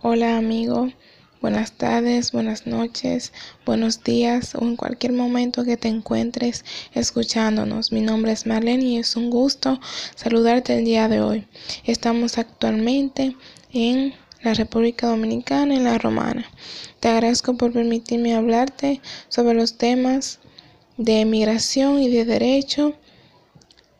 Hola amigo, buenas tardes, buenas noches, buenos días o en cualquier momento que te encuentres escuchándonos. Mi nombre es Marlene y es un gusto saludarte el día de hoy. Estamos actualmente en la República Dominicana, en la Romana. Te agradezco por permitirme hablarte sobre los temas de migración y de derecho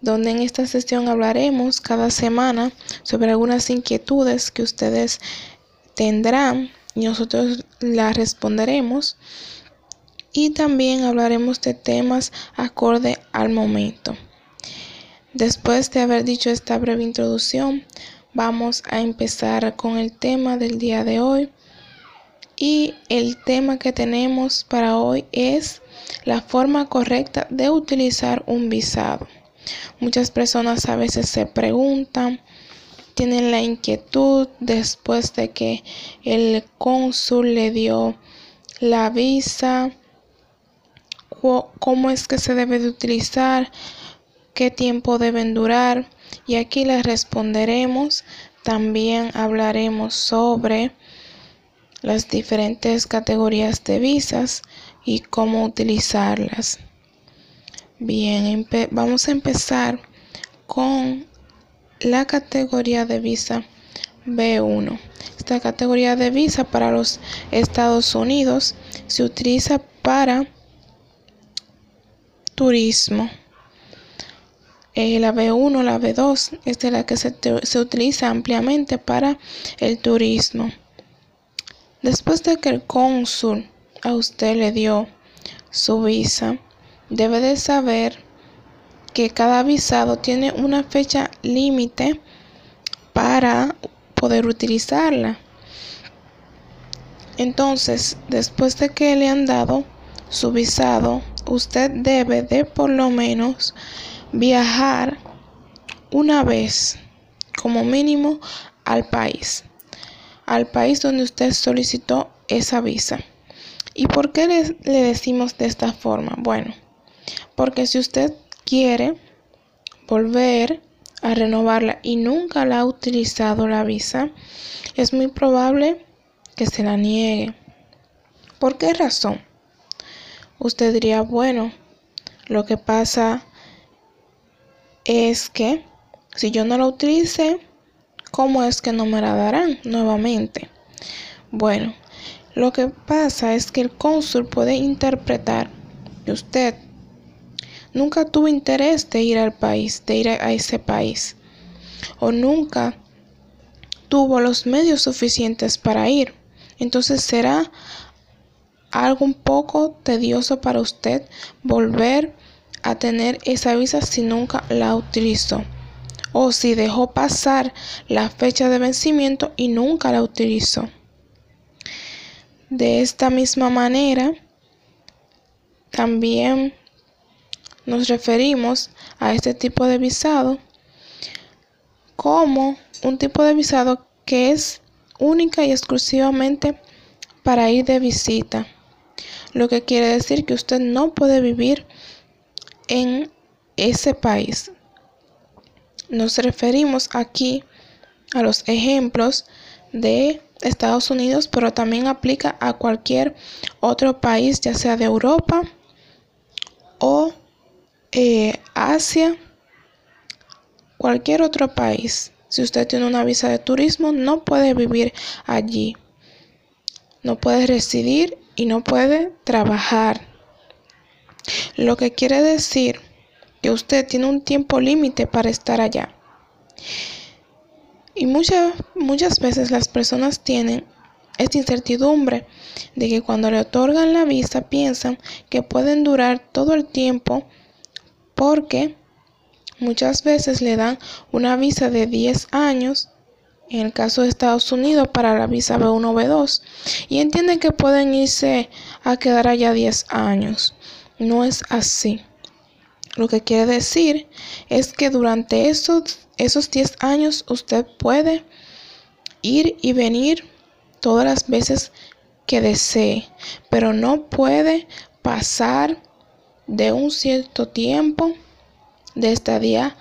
donde en esta sesión hablaremos cada semana sobre algunas inquietudes que ustedes tendrán y nosotros las responderemos. Y también hablaremos de temas acorde al momento. Después de haber dicho esta breve introducción, vamos a empezar con el tema del día de hoy. Y el tema que tenemos para hoy es la forma correcta de utilizar un visado. Muchas personas a veces se preguntan tienen la inquietud después de que el cónsul le dio la visa, cómo es que se debe de utilizar, qué tiempo deben durar y aquí les responderemos. También hablaremos sobre las diferentes categorías de visas y cómo utilizarlas. Bien, vamos a empezar con la categoría de visa B1. Esta categoría de visa para los Estados Unidos se utiliza para turismo. Eh, la B1, la B2, esta es la que se, se utiliza ampliamente para el turismo. Después de que el cónsul a usted le dio su visa, debe de saber que cada visado tiene una fecha límite para poder utilizarla. Entonces, después de que le han dado su visado, usted debe de por lo menos viajar una vez, como mínimo, al país, al país donde usted solicitó esa visa. ¿Y por qué le, le decimos de esta forma? Bueno, porque si usted quiere volver a renovarla y nunca la ha utilizado la visa, es muy probable que se la niegue. ¿Por qué razón? Usted diría, bueno, lo que pasa es que si yo no la utilice, ¿cómo es que no me la darán nuevamente? Bueno, lo que pasa es que el cónsul puede interpretar que usted nunca tuvo interés de ir al país, de ir a ese país, o nunca tuvo los medios suficientes para ir. Entonces será algo un poco tedioso para usted volver a tener esa visa si nunca la utilizó o si dejó pasar la fecha de vencimiento y nunca la utilizó. De esta misma manera, también nos referimos a este tipo de visado como un tipo de visado que es única y exclusivamente para ir de visita. Lo que quiere decir que usted no puede vivir en ese país. Nos referimos aquí a los ejemplos de Estados Unidos, pero también aplica a cualquier otro país, ya sea de Europa o eh, Asia, cualquier otro país. Si usted tiene una visa de turismo, no puede vivir allí. No puede residir y no puede trabajar. Lo que quiere decir que usted tiene un tiempo límite para estar allá. Y muchas, muchas veces las personas tienen esta incertidumbre de que cuando le otorgan la visa piensan que pueden durar todo el tiempo porque muchas veces le dan una visa de 10 años en el caso de Estados Unidos para la visa B1 o B2 y entienden que pueden irse a quedar allá 10 años. No es así. Lo que quiere decir es que durante esos, esos 10 años usted puede ir y venir todas las veces que desee, pero no puede pasar de un cierto tiempo de estadía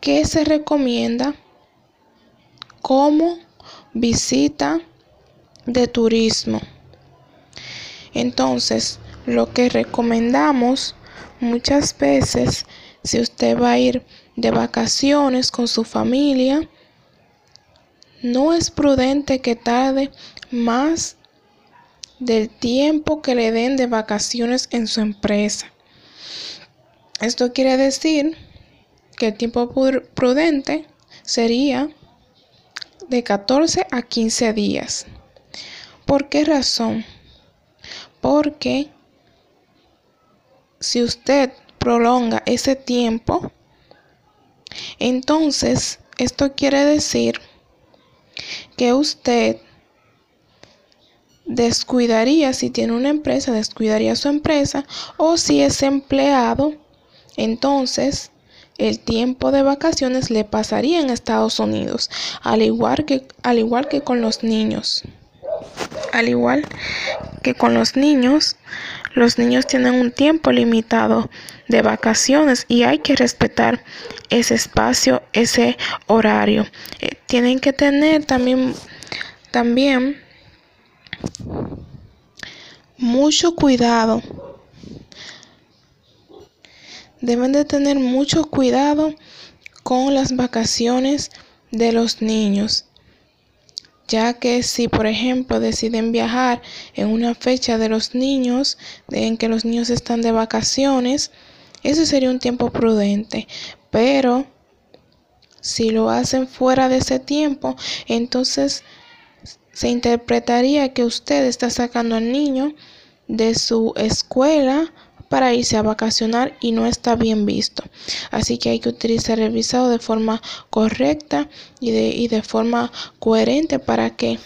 que se recomienda como visita de turismo. Entonces, lo que recomendamos muchas veces, si usted va a ir de vacaciones con su familia, no es prudente que tarde más del tiempo que le den de vacaciones en su empresa. Esto quiere decir que el tiempo prudente sería de 14 a 15 días. ¿Por qué razón? Porque si usted prolonga ese tiempo, entonces esto quiere decir que usted descuidaría, si tiene una empresa, descuidaría su empresa, o si es empleado, entonces el tiempo de vacaciones le pasaría en Estados Unidos, al igual que, al igual que con los niños. Al igual que con los niños, los niños tienen un tiempo limitado de vacaciones y hay que respetar ese espacio, ese horario. Eh, tienen que tener también, también mucho cuidado. Deben de tener mucho cuidado con las vacaciones de los niños, ya que si por ejemplo deciden viajar en una fecha de los niños, en que los niños están de vacaciones, ese sería un tiempo prudente, pero si lo hacen fuera de ese tiempo, entonces se interpretaría que usted está sacando al niño de su escuela para irse a vacacionar y no está bien visto. Así que hay que utilizar el visado de forma correcta y de, y de forma coherente para que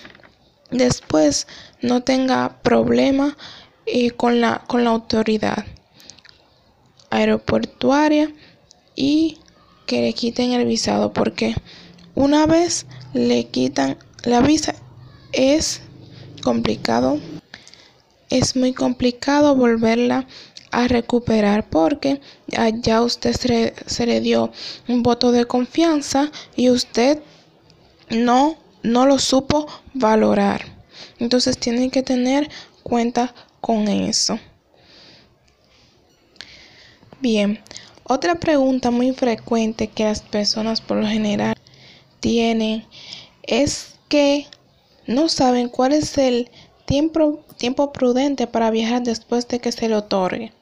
después no tenga problema eh, con, la, con la autoridad aeroportuaria y que le quiten el visado porque una vez le quitan la visa es complicado es muy complicado volverla a recuperar porque ya usted se, le dio un voto de confianza y usted no, no lo supo valorar. Entonces tienen que tener cuenta con eso. Bien, otra pregunta muy frecuente que las personas por lo general tienen es que no saben cuál es el tiempo, tiempo prudente para viajar después de que se le otorgue.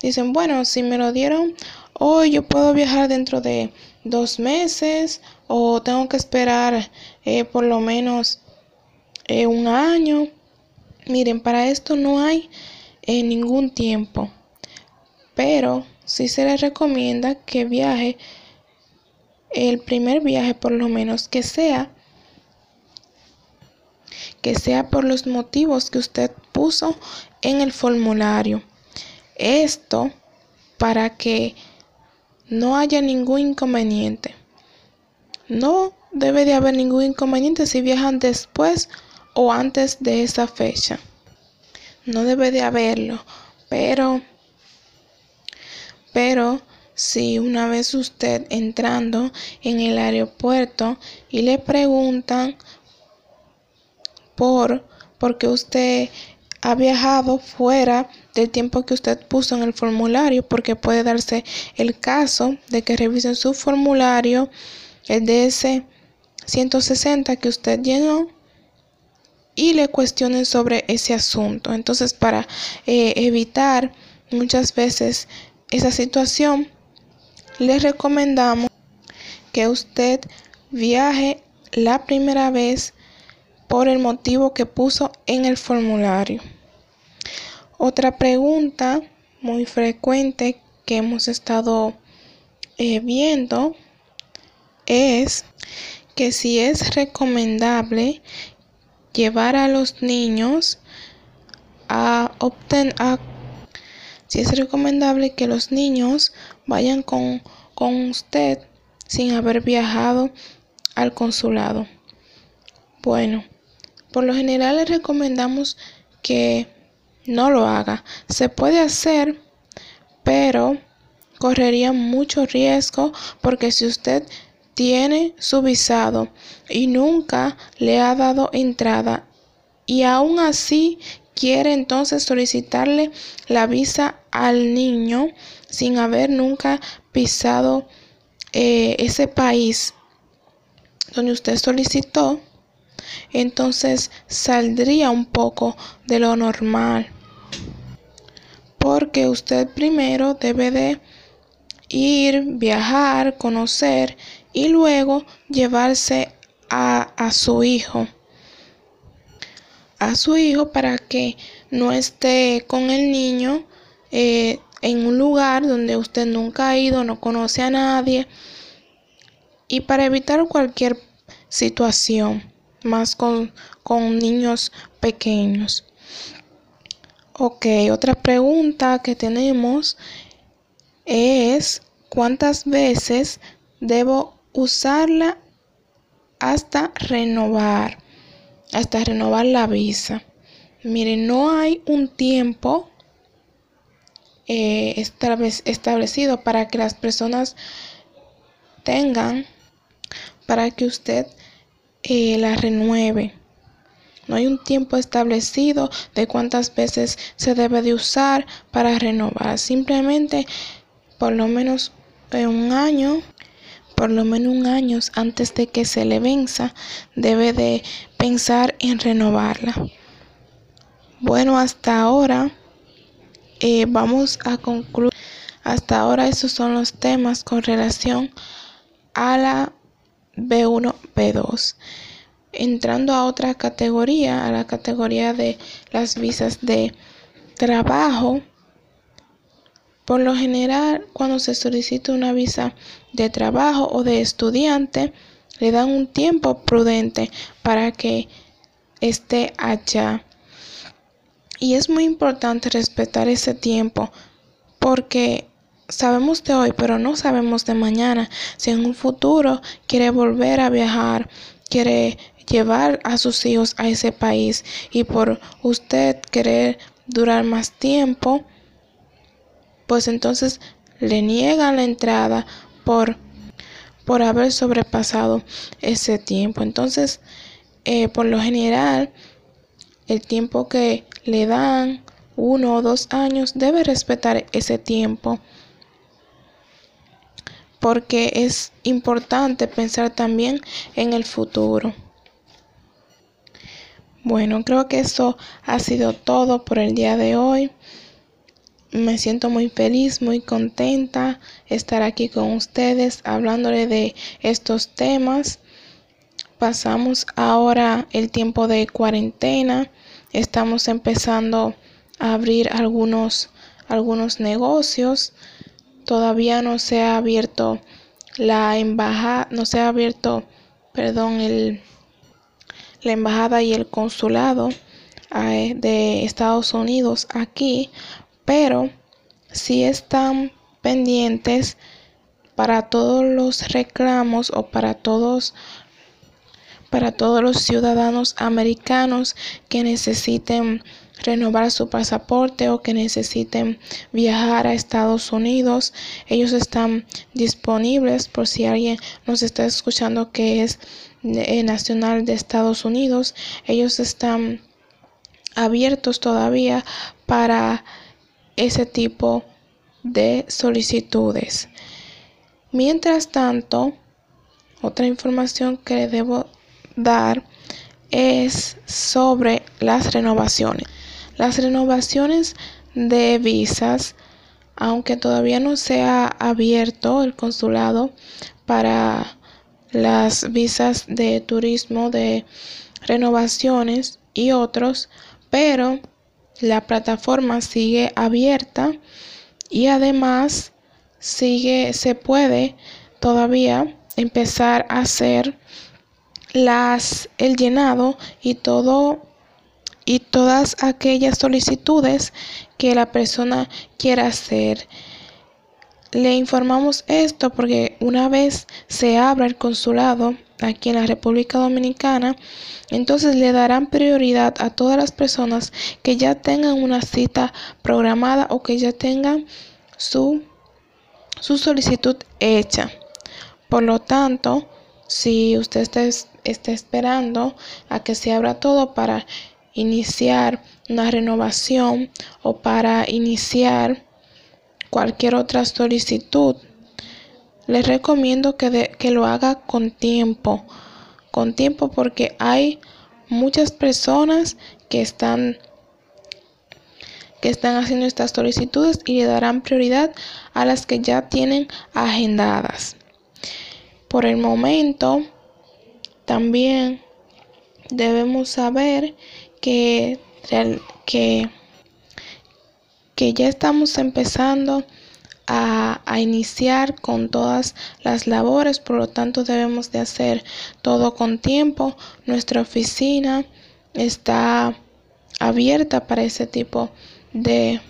Dicen, bueno, si me lo dieron hoy, yo puedo viajar dentro de dos meses o tengo que esperar eh, por lo menos eh, un año. Miren, para esto no hay eh, ningún tiempo, pero sí se les recomienda que viaje el primer viaje por lo menos que sea que sea por los motivos que usted puso en el formulario. Esto para que no haya ningún inconveniente. No debe de haber ningún inconveniente si viajan después o antes de esa fecha. No debe de haberlo, pero pero si una vez usted entrando en el aeropuerto y le preguntan por porque usted ha viajado fuera del tiempo que usted puso en el formulario, porque puede darse el caso de que revisen su formulario, el DS 160 que usted llenó, y le cuestionen sobre ese asunto. Entonces, para eh, evitar muchas veces esa situación, le recomendamos que usted viaje la primera vez por el motivo que puso en el formulario. Otra pregunta muy frecuente que hemos estado eh, viendo es que si es recomendable llevar a los niños a obtener si es recomendable que los niños vayan con, con usted sin haber viajado al consulado. Bueno, por lo general le recomendamos que no lo haga. Se puede hacer, pero correría mucho riesgo porque si usted tiene su visado y nunca le ha dado entrada y aún así quiere entonces solicitarle la visa al niño sin haber nunca pisado eh, ese país donde usted solicitó, entonces saldría un poco de lo normal. Porque usted primero debe de ir, viajar, conocer y luego llevarse a, a su hijo a su hijo para que no esté con el niño eh, en un lugar donde usted nunca ha ido, no conoce a nadie y para evitar cualquier situación más con, con niños pequeños. Ok, otra pregunta que tenemos es cuántas veces debo usarla hasta renovar hasta renovar la visa. Miren, no hay un tiempo eh, establecido para que las personas tengan, para que usted eh, la renueve. No hay un tiempo establecido de cuántas veces se debe de usar para renovar. Simplemente por lo menos en un año por lo menos un año antes de que se le venza, debe de pensar en renovarla. Bueno, hasta ahora eh, vamos a concluir. Hasta ahora esos son los temas con relación a la B1, B2. Entrando a otra categoría, a la categoría de las visas de trabajo. Por lo general, cuando se solicita una visa de trabajo o de estudiante, le dan un tiempo prudente para que esté allá. Y es muy importante respetar ese tiempo porque sabemos de hoy, pero no sabemos de mañana. Si en un futuro quiere volver a viajar, quiere llevar a sus hijos a ese país y por usted querer durar más tiempo, pues entonces le niegan la entrada por, por haber sobrepasado ese tiempo. Entonces, eh, por lo general, el tiempo que le dan, uno o dos años, debe respetar ese tiempo. Porque es importante pensar también en el futuro. Bueno, creo que eso ha sido todo por el día de hoy. Me siento muy feliz, muy contenta estar aquí con ustedes hablándole de estos temas. Pasamos ahora el tiempo de cuarentena. Estamos empezando a abrir algunos algunos negocios. Todavía no se ha abierto la embajada, no se ha abierto, perdón, el la embajada y el consulado eh, de Estados Unidos aquí, pero si están pendientes para todos los reclamos o para todos para todos los ciudadanos americanos que necesiten renovar su pasaporte o que necesiten viajar a Estados Unidos. Ellos están disponibles por si alguien nos está escuchando que es nacional de Estados Unidos. Ellos están abiertos todavía para ese tipo de solicitudes. Mientras tanto, otra información que debo dar es sobre las renovaciones. Las renovaciones de visas, aunque todavía no se ha abierto el consulado para las visas de turismo de renovaciones y otros, pero la plataforma sigue abierta y además sigue se puede todavía empezar a hacer las el llenado y todo y todas aquellas solicitudes que la persona quiera hacer. Le informamos esto porque una vez se abra el consulado aquí en la República Dominicana, entonces le darán prioridad a todas las personas que ya tengan una cita programada o que ya tengan su, su solicitud hecha. Por lo tanto, si usted está, está esperando a que se abra todo para iniciar una renovación o para iniciar cualquier otra solicitud, les recomiendo que, que lo haga con tiempo, con tiempo porque hay muchas personas que están que están haciendo estas solicitudes y le darán prioridad a las que ya tienen agendadas. Por el momento, también debemos saber que, que, que ya estamos empezando a, a, iniciar con todas las labores, por lo tanto debemos de hacer todo con tiempo. Nuestra oficina está abierta para ese tipo de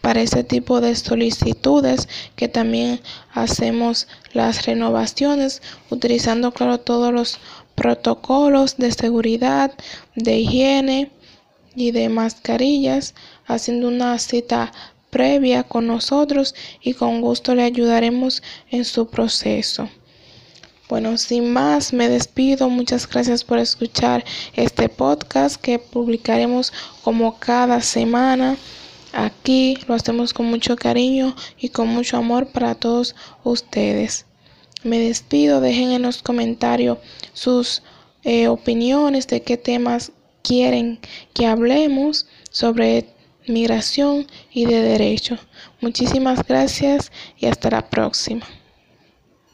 para ese tipo de solicitudes que también hacemos las renovaciones utilizando claro todos los protocolos de seguridad de higiene y de mascarillas haciendo una cita previa con nosotros y con gusto le ayudaremos en su proceso. Bueno, sin más, me despido. Muchas gracias por escuchar este podcast que publicaremos como cada semana. Aquí lo hacemos con mucho cariño y con mucho amor para todos ustedes. Me despido, dejen en los comentarios sus eh, opiniones de qué temas quieren que hablemos sobre migración y de derecho. Muchísimas gracias y hasta la próxima.